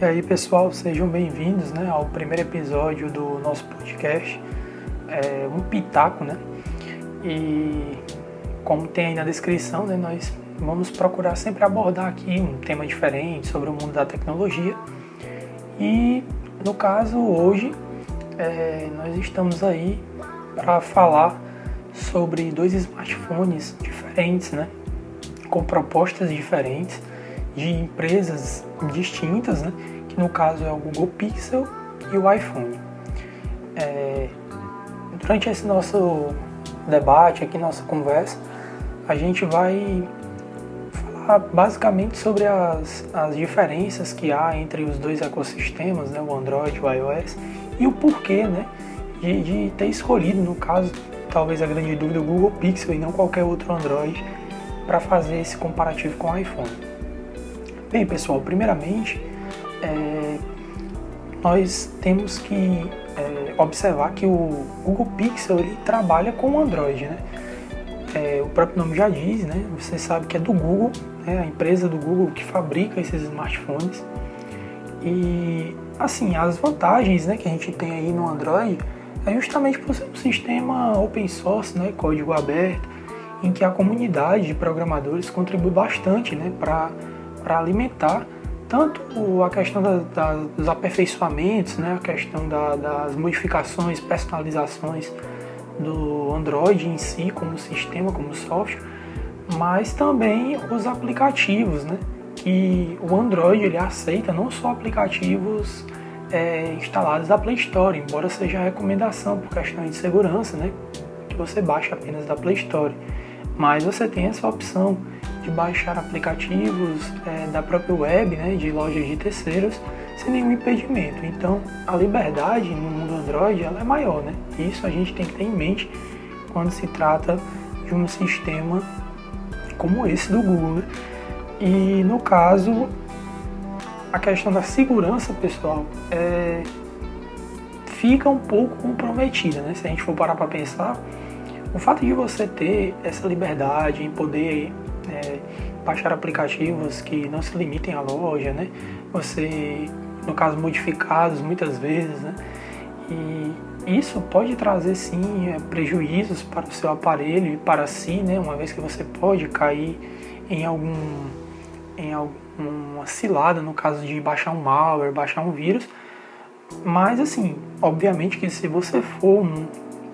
E aí pessoal, sejam bem-vindos né, ao primeiro episódio do nosso podcast, é, um pitaco, né? E como tem aí na descrição, né, nós vamos procurar sempre abordar aqui um tema diferente sobre o mundo da tecnologia. E no caso hoje é, nós estamos aí para falar sobre dois smartphones diferentes, né? Com propostas diferentes de empresas distintas, né? que no caso é o Google Pixel e o iPhone. É, durante esse nosso debate, aqui nossa conversa, a gente vai falar basicamente sobre as, as diferenças que há entre os dois ecossistemas, né? o Android e o iOS, e o porquê né? de, de ter escolhido, no caso, talvez a grande dúvida, o Google Pixel e não qualquer outro Android para fazer esse comparativo com o iPhone. Bem, pessoal, primeiramente, é, nós temos que é, observar que o Google Pixel ele trabalha com o Android, né? É, o próprio nome já diz, né? Você sabe que é do Google, né? a empresa do Google que fabrica esses smartphones. E assim, as vantagens né, que a gente tem aí no Android é justamente por ser um sistema open source, né, código aberto, em que a comunidade de programadores contribui bastante né, para para alimentar tanto a questão da, da, dos aperfeiçoamentos, né, a questão da, das modificações, personalizações do Android em si, como sistema, como software, mas também os aplicativos, né, que o Android ele aceita não só aplicativos é, instalados da Play Store, embora seja recomendação por questões de segurança, né, que você baixe apenas da Play Store, mas você tem essa opção de baixar aplicativos é, da própria web, né, de lojas de terceiros, sem nenhum impedimento. Então, a liberdade no mundo Android ela é maior, né? Isso a gente tem que ter em mente quando se trata de um sistema como esse do Google. Né? E no caso, a questão da segurança, pessoal, é, fica um pouco comprometida, né? Se a gente for parar para pensar, o fato de você ter essa liberdade em poder é, baixar aplicativos que não se limitem à loja, né? Você, no caso, modificados muitas vezes, né? E isso pode trazer sim é, prejuízos para o seu aparelho e para si, né? Uma vez que você pode cair em algum em alguma cilada no caso de baixar um malware, baixar um vírus. Mas assim, obviamente que se você for um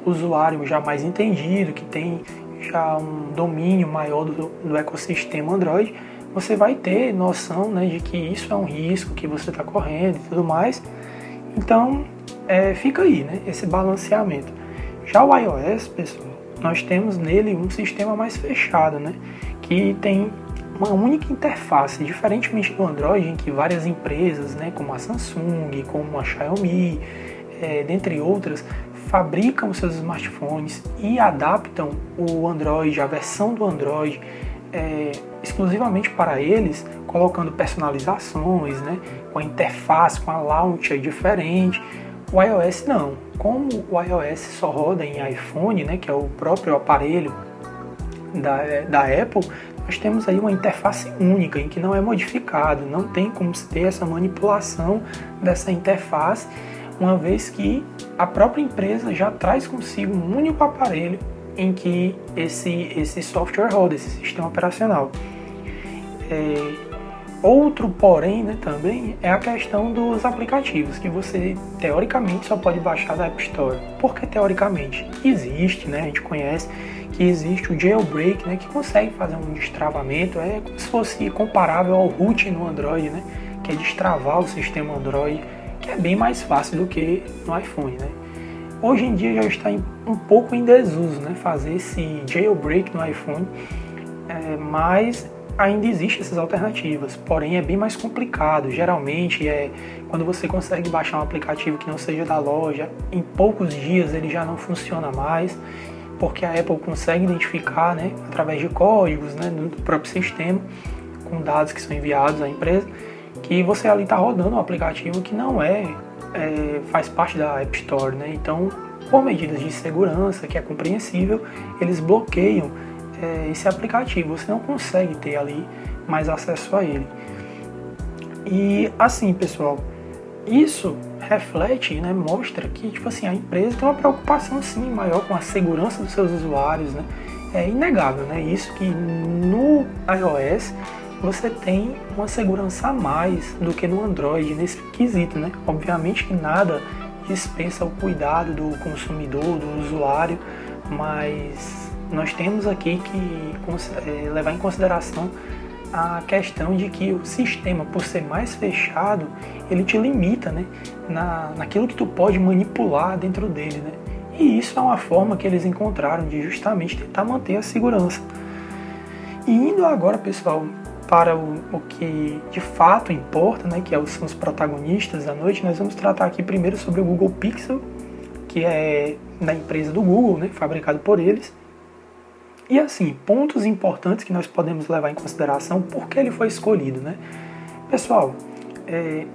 usuário já mais entendido, que tem já um domínio maior do, do ecossistema Android, você vai ter noção né, de que isso é um risco que você está correndo e tudo mais. Então, é, fica aí né, esse balanceamento. Já o iOS, pessoal, nós temos nele um sistema mais fechado, né, que tem uma única interface, diferentemente do Android, em que várias empresas, né, como a Samsung, como a Xiaomi, é, dentre outras, fabricam seus smartphones e adaptam o Android, a versão do Android, é, exclusivamente para eles, colocando personalizações, né, com a interface, com a launcher diferente. O iOS não. Como o iOS só roda em iPhone, né, que é o próprio aparelho da, da Apple, nós temos aí uma interface única em que não é modificado, não tem como ter essa manipulação dessa interface uma vez que a própria empresa já traz consigo um único aparelho em que esse, esse software roda, esse sistema operacional. É, outro porém né, também é a questão dos aplicativos, que você teoricamente só pode baixar da App Store. Por que teoricamente? Existe, né, a gente conhece que existe o jailbreak, né, que consegue fazer um destravamento, é como se fosse comparável ao root no Android, né, que é destravar o sistema Android que é bem mais fácil do que no iPhone, né? Hoje em dia já está um pouco em desuso, né? Fazer esse jailbreak no iPhone, é, mas ainda existem essas alternativas, porém é bem mais complicado. Geralmente é quando você consegue baixar um aplicativo que não seja da loja, em poucos dias ele já não funciona mais, porque a Apple consegue identificar, né, através de códigos, né, do próprio sistema, com dados que são enviados à empresa que você ali está rodando um aplicativo que não é, é, faz parte da App Store, né? Então, por medidas de segurança, que é compreensível, eles bloqueiam é, esse aplicativo. Você não consegue ter ali mais acesso a ele. E assim, pessoal, isso reflete, né, mostra que tipo assim, a empresa tem uma preocupação sim maior com a segurança dos seus usuários, né? É inegável, né? Isso que no iOS você tem uma segurança a mais do que no Android nesse quesito, né? Obviamente que nada dispensa o cuidado do consumidor, do usuário, mas nós temos aqui que é, levar em consideração a questão de que o sistema, por ser mais fechado, ele te limita né, na, naquilo que tu pode manipular dentro dele. Né? E isso é uma forma que eles encontraram de justamente tentar manter a segurança. E indo agora, pessoal, para o, o que de fato importa, né, que é são os protagonistas da noite, nós vamos tratar aqui primeiro sobre o Google Pixel, que é da empresa do Google, né, fabricado por eles. E assim, pontos importantes que nós podemos levar em consideração porque ele foi escolhido, né? Pessoal, é,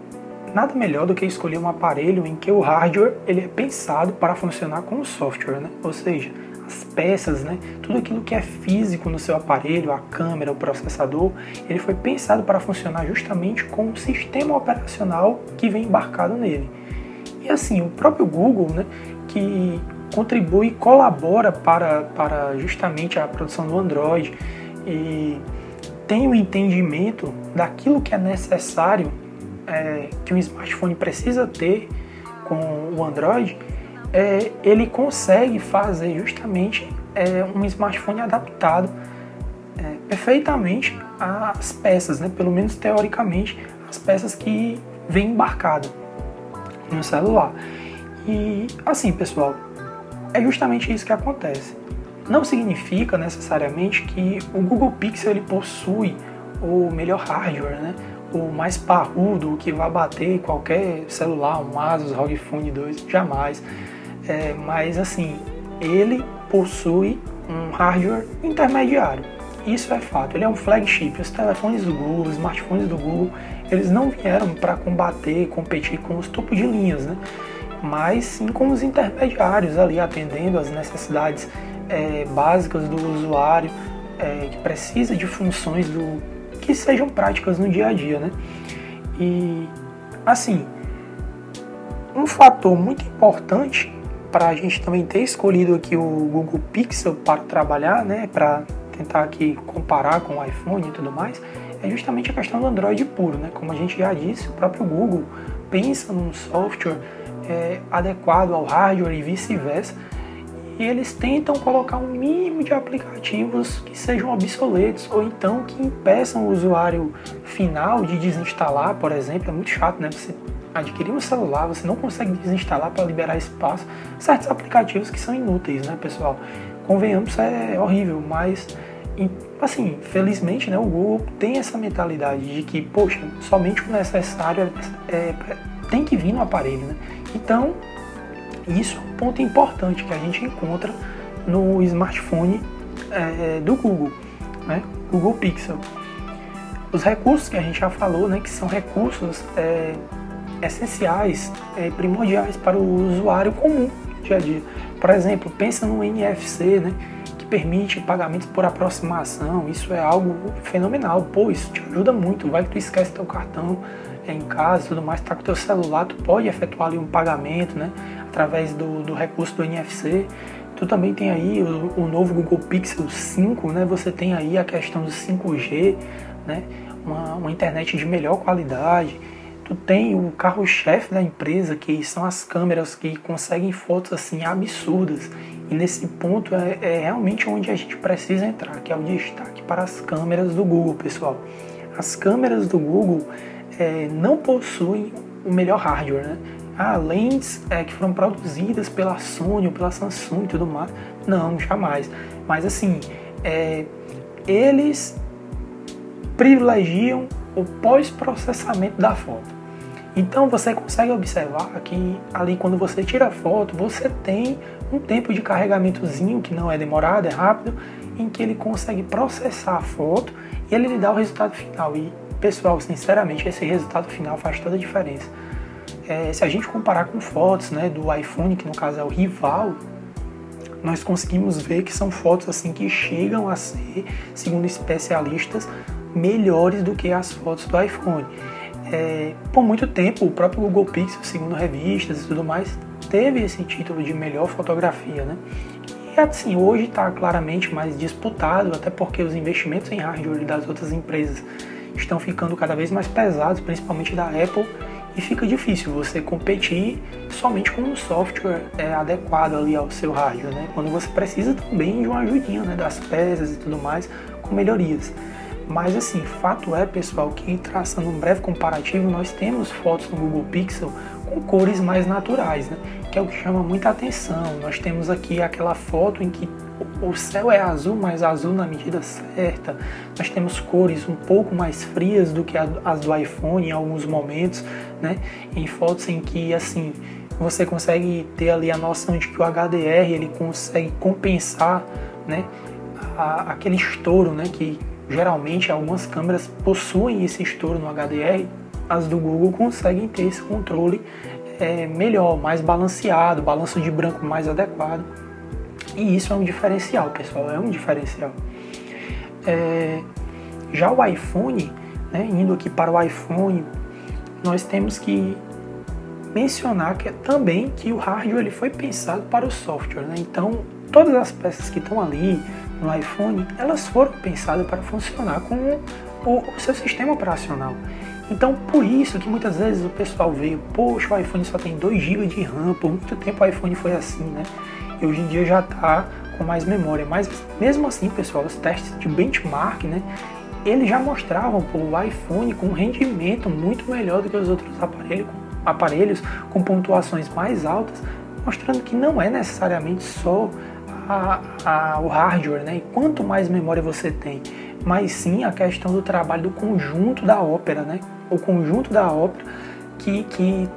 nada melhor do que escolher um aparelho em que o hardware ele é pensado para funcionar com o software, né? Ou seja, as peças, né? Tudo aquilo que é físico no seu aparelho, a câmera, o processador, ele foi pensado para funcionar justamente com o sistema operacional que vem embarcado nele. E assim, o próprio Google, né? Que contribui e colabora para, para justamente a produção do Android e tem o entendimento daquilo que é necessário é, que um smartphone precisa ter com o Android, é, ele consegue fazer justamente é, um smartphone adaptado é, perfeitamente às peças, né? pelo menos teoricamente, as peças que vem embarcado no celular. E assim, pessoal, é justamente isso que acontece. Não significa necessariamente que o Google Pixel ele possui o melhor hardware, né? o mais parrudo, que vai bater qualquer celular, um Asus ROG Phone 2, jamais. É, mas assim, ele possui um hardware intermediário. Isso é fato, ele é um flagship. Os telefones do Google, os smartphones do Google, eles não vieram para combater, competir com os topos de linhas, né? mas sim com os intermediários ali atendendo às necessidades é, básicas do usuário é, que precisa de funções do que sejam práticas no dia a dia, né? E assim, um fator muito importante para a gente também ter escolhido aqui o Google Pixel para trabalhar, né, para tentar aqui comparar com o iPhone e tudo mais, é justamente a questão do Android puro, né? Como a gente já disse, o próprio Google pensa num software é, adequado ao hardware e vice-versa. E eles tentam colocar um mínimo de aplicativos que sejam obsoletos ou então que impeçam o usuário final de desinstalar, por exemplo. É muito chato, né? Você adquirir um celular, você não consegue desinstalar para liberar espaço. Certos aplicativos que são inúteis, né, pessoal? Convenhamos, é horrível, mas assim, felizmente, né, o Google tem essa mentalidade de que, poxa, somente o necessário é, é, tem que vir no aparelho, né? Então, isso é um ponto importante que a gente encontra no smartphone é, do Google, né? Google Pixel. Os recursos que a gente já falou, né, que são recursos é, essenciais, é, primordiais para o usuário comum dia a dia. Por exemplo, pensa no NFC, né, que permite pagamentos por aproximação. Isso é algo fenomenal. Pô, isso te ajuda muito. Vai que tu esquece teu cartão em casa tudo mais, tá com teu celular, tu pode efetuar ali um pagamento, né, através do, do recurso do NFC. Tu também tem aí o, o, novo Google Pixel 5, né, você tem aí a questão do 5G, né, uma, uma internet de melhor qualidade. Tu tem o carro-chefe da empresa, que são as câmeras que conseguem fotos assim absurdas. E nesse ponto é, é realmente onde a gente precisa entrar, que é o destaque para as câmeras do Google, pessoal. As câmeras do Google é, não possuem o melhor hardware, né? Ah, lentes é, que foram produzidas pela Sony ou pela Samsung e tudo mais. Não, jamais. Mas assim, é, eles privilegiam o pós-processamento da foto. Então você consegue observar que ali quando você tira a foto, você tem um tempo de carregamentozinho que não é demorado, é rápido, em que ele consegue processar a foto e ele lhe dá o resultado final. E Pessoal, sinceramente, esse resultado final faz toda a diferença. É, se a gente comparar com fotos né, do iPhone, que no caso é o rival, nós conseguimos ver que são fotos assim que chegam a ser, segundo especialistas, melhores do que as fotos do iPhone. É, por muito tempo o próprio Google Pixel, segundo revistas e tudo mais, teve esse título de melhor fotografia, né? E assim, hoje está claramente mais disputado, até porque os investimentos em hardware das outras empresas estão ficando cada vez mais pesados, principalmente da Apple, e fica difícil você competir somente com um software é, adequado ali ao seu hardware, né? Quando você precisa também de uma ajudinha, né, das peças e tudo mais, com melhorias. Mas assim, fato é, pessoal, que traçando um breve comparativo, nós temos fotos no Google Pixel com cores mais naturais, né? Que é o que chama muita atenção. Nós temos aqui aquela foto em que o céu é azul, mas azul na medida certa. Nós temos cores um pouco mais frias do que as do iPhone em alguns momentos, né? Em fotos em que assim você consegue ter ali a noção de que o HDR ele consegue compensar, né? A, aquele estouro, né? Que geralmente algumas câmeras possuem esse estouro no HDR, as do Google conseguem ter esse controle é, melhor, mais balanceado, balanço de branco mais adequado. E isso é um diferencial, pessoal, é um diferencial. É, já o iPhone, né, indo aqui para o iPhone, nós temos que mencionar que, também que o hardware ele foi pensado para o software. Né? Então, todas as peças que estão ali, no iPhone, elas foram pensadas para funcionar com o, o seu sistema operacional. Então, por isso que muitas vezes o pessoal veio, poxa, o iPhone só tem 2 GB de RAM, por muito tempo o iPhone foi assim, né? E hoje em dia já está com mais memória. Mas mesmo assim, pessoal, os testes de benchmark, né? Eles já mostravam o iPhone com um rendimento muito melhor do que os outros aparelhos, aparelhos com pontuações mais altas, mostrando que não é necessariamente só a, a, o hardware, né? E quanto mais memória você tem, mas sim a questão do trabalho do conjunto da ópera, né? O conjunto da ópera que, que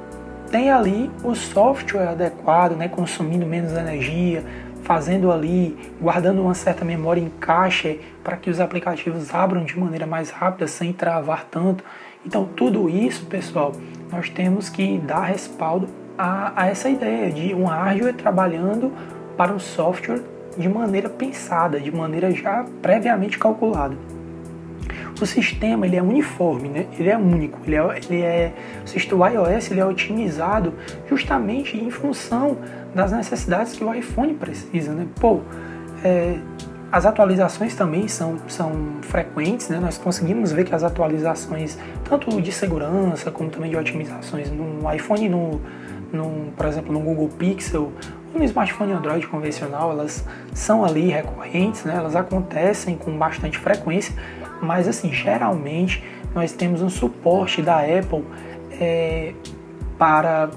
tem ali o software adequado, né? Consumindo menos energia, fazendo ali, guardando uma certa memória em caixa para que os aplicativos abram de maneira mais rápida, sem travar tanto. Então, tudo isso, pessoal, nós temos que dar respaldo a, a essa ideia de um hardware trabalhando para um software de maneira pensada, de maneira já previamente calculada. O sistema ele é uniforme, né? ele é único, ele é, ele é, o iOS ele é otimizado justamente em função das necessidades que o iPhone precisa. Né? Pô, é, as atualizações também são, são frequentes, né? nós conseguimos ver que as atualizações, tanto de segurança como também de otimizações no iPhone, no, no, por exemplo, no Google Pixel no smartphone Android convencional, elas são ali recorrentes, né? elas acontecem com bastante frequência, mas assim, geralmente nós temos um suporte da Apple é, para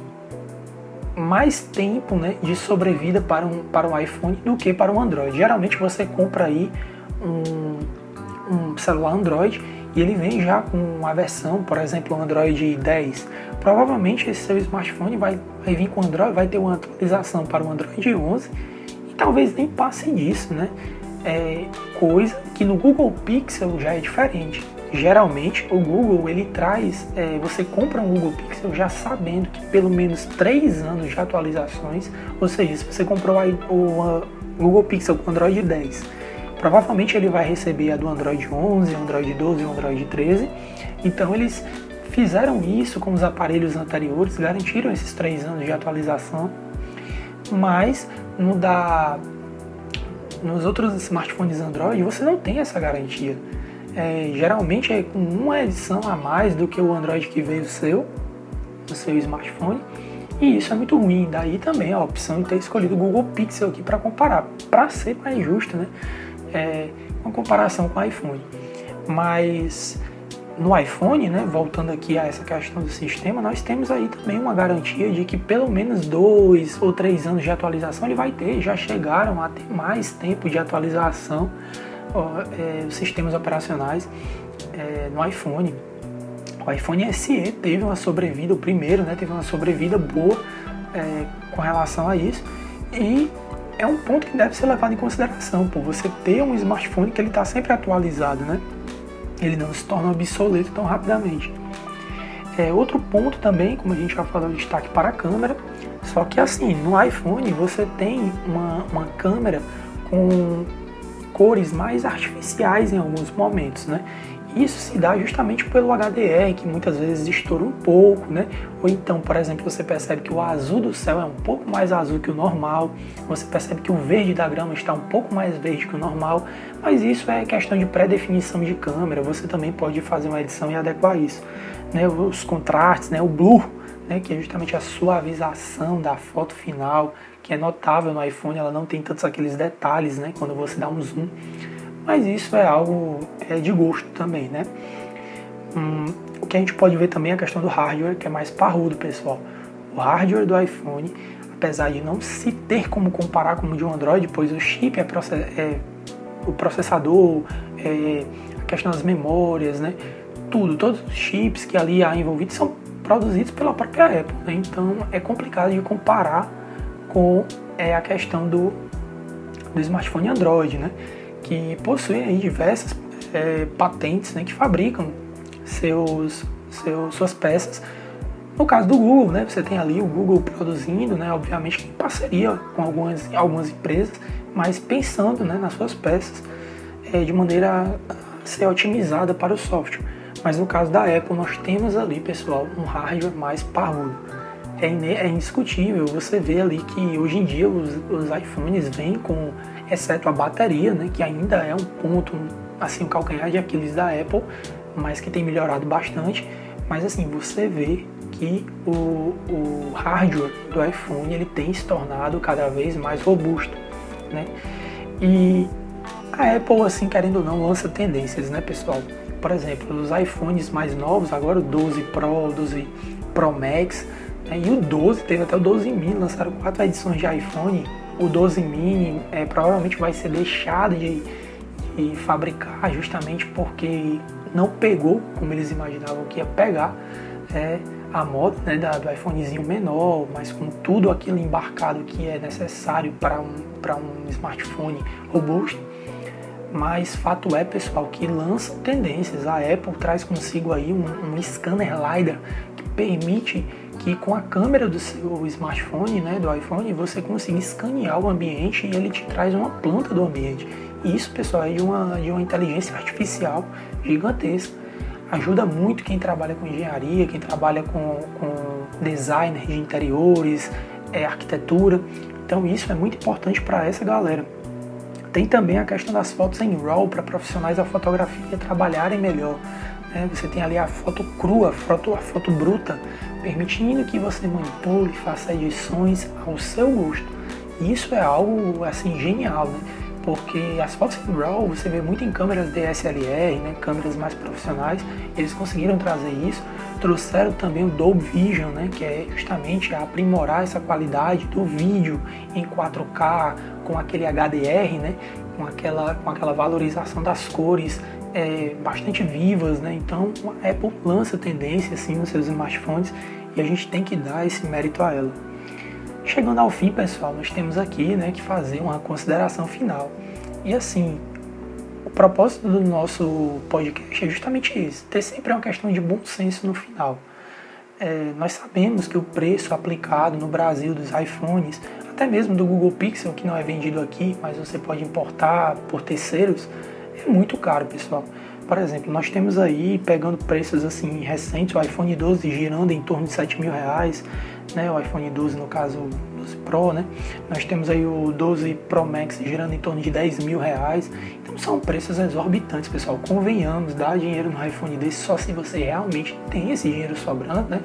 mais tempo né, de sobrevida para um, para o iPhone do que para o Android. Geralmente você compra aí um, um celular Android e ele vem já com a versão, por exemplo, Android 10. Provavelmente esse seu smartphone vai, vai vir com Android, vai ter uma atualização para o Android 11 e talvez nem passe disso, né? É coisa que no Google Pixel já é diferente. Geralmente o Google ele traz, é, você compra um Google Pixel já sabendo que pelo menos 3 anos de atualizações, ou seja, se você comprou o Google Pixel com Android 10 Provavelmente ele vai receber a do Android 11, Android 12 e Android 13. Então eles fizeram isso com os aparelhos anteriores, garantiram esses três anos de atualização, mas no da, nos outros smartphones Android você não tem essa garantia. É, geralmente é com uma edição a mais do que o Android que veio seu, no seu smartphone. E isso é muito ruim. Daí também a opção de ter escolhido o Google Pixel aqui para comparar, para ser mais justo, né? É, uma comparação com o iPhone. Mas no iPhone, né, voltando aqui a essa questão do sistema, nós temos aí também uma garantia de que pelo menos dois ou três anos de atualização ele vai ter. Já chegaram a ter mais tempo de atualização ó, é, os sistemas operacionais é, no iPhone. O iPhone SE teve uma sobrevida, o primeiro, né, teve uma sobrevida boa é, com relação a isso. E é um ponto que deve ser levado em consideração, por você ter um smartphone que ele está sempre atualizado, né? Ele não se torna obsoleto tão rapidamente. É, outro ponto também, como a gente já falou, destaque para a câmera, só que assim, no iPhone você tem uma, uma câmera com cores mais artificiais em alguns momentos, né? Isso se dá justamente pelo HDR, que muitas vezes estoura um pouco, né? Ou então, por exemplo, você percebe que o azul do céu é um pouco mais azul que o normal, você percebe que o verde da grama está um pouco mais verde que o normal, mas isso é questão de pré-definição de câmera, você também pode fazer uma edição e adequar isso. Né? Os contrastes, né? o blur, né? que é justamente a suavização da foto final, que é notável no iPhone, ela não tem tantos aqueles detalhes né? quando você dá um zoom mas isso é algo é, de gosto também, né? Hum, o que a gente pode ver também é a questão do hardware, que é mais parrudo, pessoal. O hardware do iPhone, apesar de não se ter como comparar com o de um Android, pois o chip é, é o processador, é, a questão das memórias, né? Tudo, todos os chips que ali há envolvidos são produzidos pela própria Apple, né? Então é complicado de comparar com é, a questão do, do smartphone Android, né? Que possuem diversas é, patentes né, que fabricam seus, seus, suas peças. No caso do Google, né, você tem ali o Google produzindo, né, obviamente em parceria com algumas, algumas empresas, mas pensando né, nas suas peças é, de maneira a ser otimizada para o software. Mas no caso da Apple, nós temos ali, pessoal, um hardware mais parrudo. É, é indiscutível, você vê ali que hoje em dia os, os iPhones vêm com exceto a bateria, né, que ainda é um ponto, assim, o calcanhar de Aquiles da Apple, mas que tem melhorado bastante. Mas assim, você vê que o, o hardware do iPhone ele tem se tornado cada vez mais robusto, né? E a Apple, assim, querendo ou não, lança tendências, né, pessoal? Por exemplo, os iPhones mais novos, agora o 12 Pro, o 12 Pro Max, e o 12, teve até o 12 mini, lançaram quatro edições de iPhone o 12 mini é, provavelmente vai ser deixado de, de, fabricar justamente porque não pegou como eles imaginavam que ia pegar é, a moda né, da, do iPhonezinho menor, mas com tudo aquilo embarcado que é necessário para um, um smartphone robusto. Mas fato é, pessoal, que lança tendências. A Apple traz consigo aí um, um scanner LiDAR que permite que com a câmera do seu smartphone, né, do iPhone, você consiga escanear o ambiente e ele te traz uma planta do ambiente. E isso, pessoal, é de uma, de uma inteligência artificial gigantesca. Ajuda muito quem trabalha com engenharia, quem trabalha com, com designer de interiores, é, arquitetura. Então isso é muito importante para essa galera. Tem também a questão das fotos em RAW para profissionais da fotografia trabalharem melhor. Né? Você tem ali a foto crua, a foto, a foto bruta, permitindo que você manipule, faça edições ao seu gosto. Isso é algo assim genial, né? porque as fotos em RAW você vê muito em câmeras DSLR, né? câmeras mais profissionais, eles conseguiram trazer isso. Trouxeram também o Dolby Vision, né? que é justamente aprimorar essa qualidade do vídeo em 4K com aquele HDR, né? com, aquela, com aquela valorização das cores é, bastante vivas, né? Então a Apple lança tendência assim nos seus smartphones e a gente tem que dar esse mérito a ela. Chegando ao fim, pessoal, nós temos aqui, né, que fazer uma consideração final. E assim, o propósito do nosso podcast é justamente esse: ter sempre uma questão de bom senso no final. É, nós sabemos que o preço aplicado no Brasil dos iPhones, até mesmo do Google Pixel, que não é vendido aqui, mas você pode importar por terceiros, é muito caro, pessoal. Por exemplo, nós temos aí, pegando preços assim recentes, o iPhone 12 girando em torno de 7 mil reais, né? O iPhone 12, no caso, 12 Pro, né? Nós temos aí o 12 Pro Max girando em torno de 10 mil reais. Então são preços exorbitantes, pessoal. Convenhamos, dar dinheiro no iPhone desse só se você realmente tem esse dinheiro sobrando, né?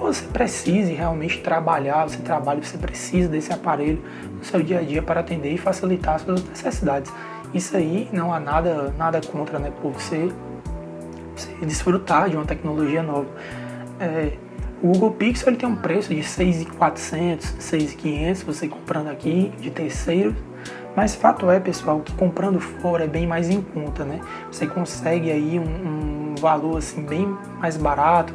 Ou você precise realmente trabalhar, você trabalha, você precisa desse aparelho no seu dia a dia para atender e facilitar as suas necessidades. Isso aí não há nada, nada contra, né? Por você, você desfrutar de uma tecnologia nova. É, o Google Pixel ele tem um preço de 6.400, 6.500, você comprando aqui de terceiro. Mas fato é, pessoal, que comprando fora é bem mais em conta, né? Você consegue aí um, um valor assim bem mais barato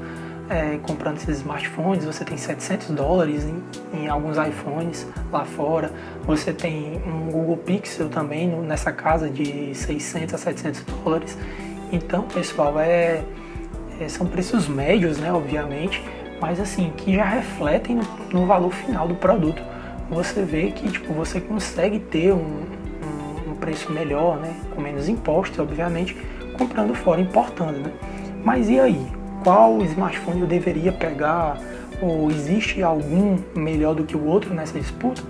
é, comprando esses smartphones, você tem 700 dólares em, em, alguns iPhones lá fora, você tem um Google Pixel também no, nessa casa de 600 a 700 dólares. Então, pessoal, é, é, são preços médios, né, obviamente, mas assim, que já refletem no, no, valor final do produto. Você vê que tipo, você consegue ter um, um, um preço melhor, né, com menos impostos, obviamente, comprando fora, importando, né? Mas e aí? Qual smartphone eu deveria pegar? Ou existe algum melhor do que o outro nessa disputa?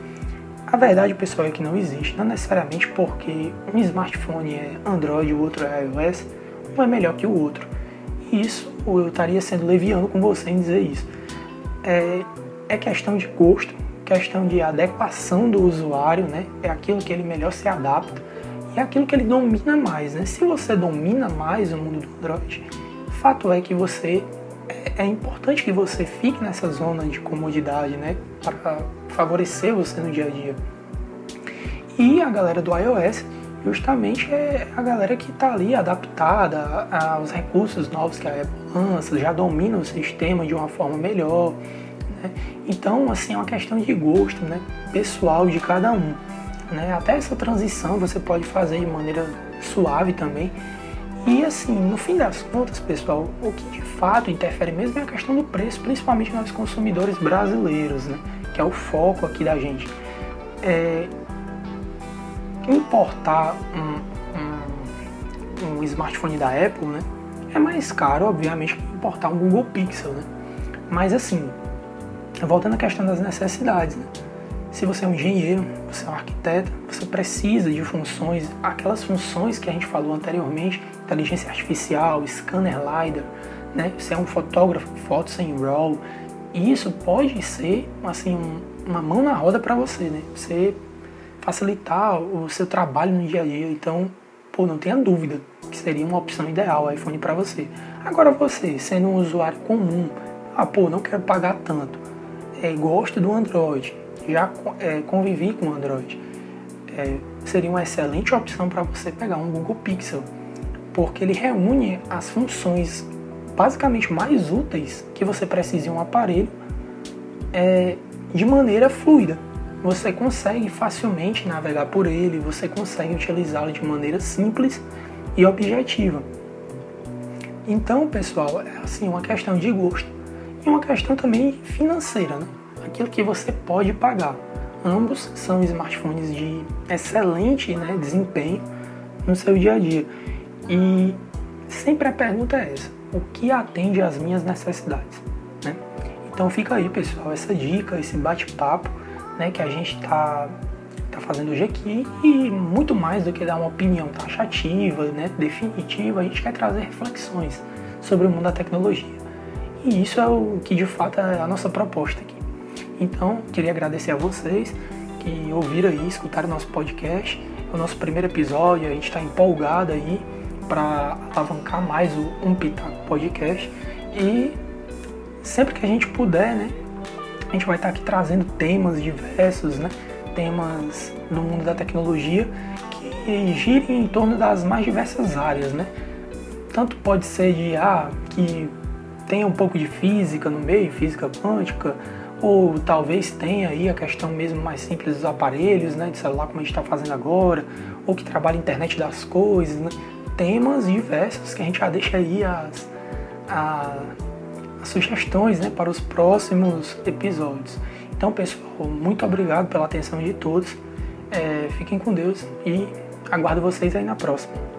A verdade, pessoal, é que não existe. Não necessariamente porque um smartphone é Android e o outro é iOS, um é melhor que o outro. E isso, eu estaria sendo leviano com você em dizer isso. É, é questão de gosto, questão de adequação do usuário, né? É aquilo que ele melhor se adapta e é aquilo que ele domina mais, né? Se você domina mais o mundo do Android, fato é que você é, é importante que você fique nessa zona de comodidade, né? Para favorecer você no dia a dia. E a galera do iOS justamente é a galera que está ali adaptada aos recursos novos que a Apple lança, já domina o sistema de uma forma melhor. Né? Então, assim, é uma questão de gosto né? pessoal de cada um. Né? Até essa transição você pode fazer de maneira suave também. E assim, no fim das contas, pessoal, o que de fato interfere mesmo é a questão do preço, principalmente nós consumidores brasileiros, né? que é o foco aqui da gente. É, importar um, um, um, smartphone da Apple né, é mais caro, obviamente, que importar um Google Pixel. Né? Mas assim, voltando à questão das necessidades, né? se você é um engenheiro, você é um arquiteto, você precisa de funções, aquelas funções que a gente falou anteriormente, inteligência artificial, scanner LiDAR, né? Você é um fotógrafo, fotos em RAW, isso pode ser assim um, uma mão na roda para você, né? Você facilitar o seu trabalho no dia a dia. Então, pô, não tenha dúvida que seria uma opção ideal o iPhone para você. Agora você, sendo um usuário comum, ah, pô, não quero pagar tanto, é, gosto do Android, já é, convivi com o Android, é, seria uma excelente opção para você pegar um Google Pixel, porque ele reúne as funções basicamente mais úteis que você precisa em um aparelho é, de maneira fluida. Você consegue facilmente navegar por ele, você consegue utilizá-lo de maneira simples e objetiva. Então, pessoal, é assim uma questão de gosto e uma questão também financeira, né? Aquilo que você pode pagar. Ambos são smartphones de excelente né, desempenho no seu dia a dia. E sempre a pergunta é essa: o que atende às minhas necessidades. Né? Então fica aí, pessoal, essa dica, esse bate-papo né, que a gente está tá fazendo hoje aqui e muito mais do que dar uma opinião taxativa, né, definitiva, a gente quer trazer reflexões sobre o mundo da tecnologia. E isso é o que de fato é a nossa proposta aqui. Então, queria agradecer a vocês que ouviram aí, escutaram o nosso podcast, é o nosso primeiro episódio, a gente está empolgado aí para alavancar mais o Um Pitaco Podcast. E sempre que a gente puder, né, a gente vai estar aqui trazendo temas diversos, né, temas no mundo da tecnologia que girem em torno das mais diversas áreas, né. Tanto pode ser de ah, que tenha um pouco de física no meio, física quântica, ou talvez tenha aí a questão mesmo mais simples dos aparelhos, né, de celular como a gente está fazendo agora, ou que trabalha a internet das coisas, né? Temas diversos que a gente já deixa aí as, as, as sugestões né, para os próximos episódios. Então, pessoal, muito obrigado pela atenção de todos. É, fiquem com Deus e aguardo vocês aí na próxima.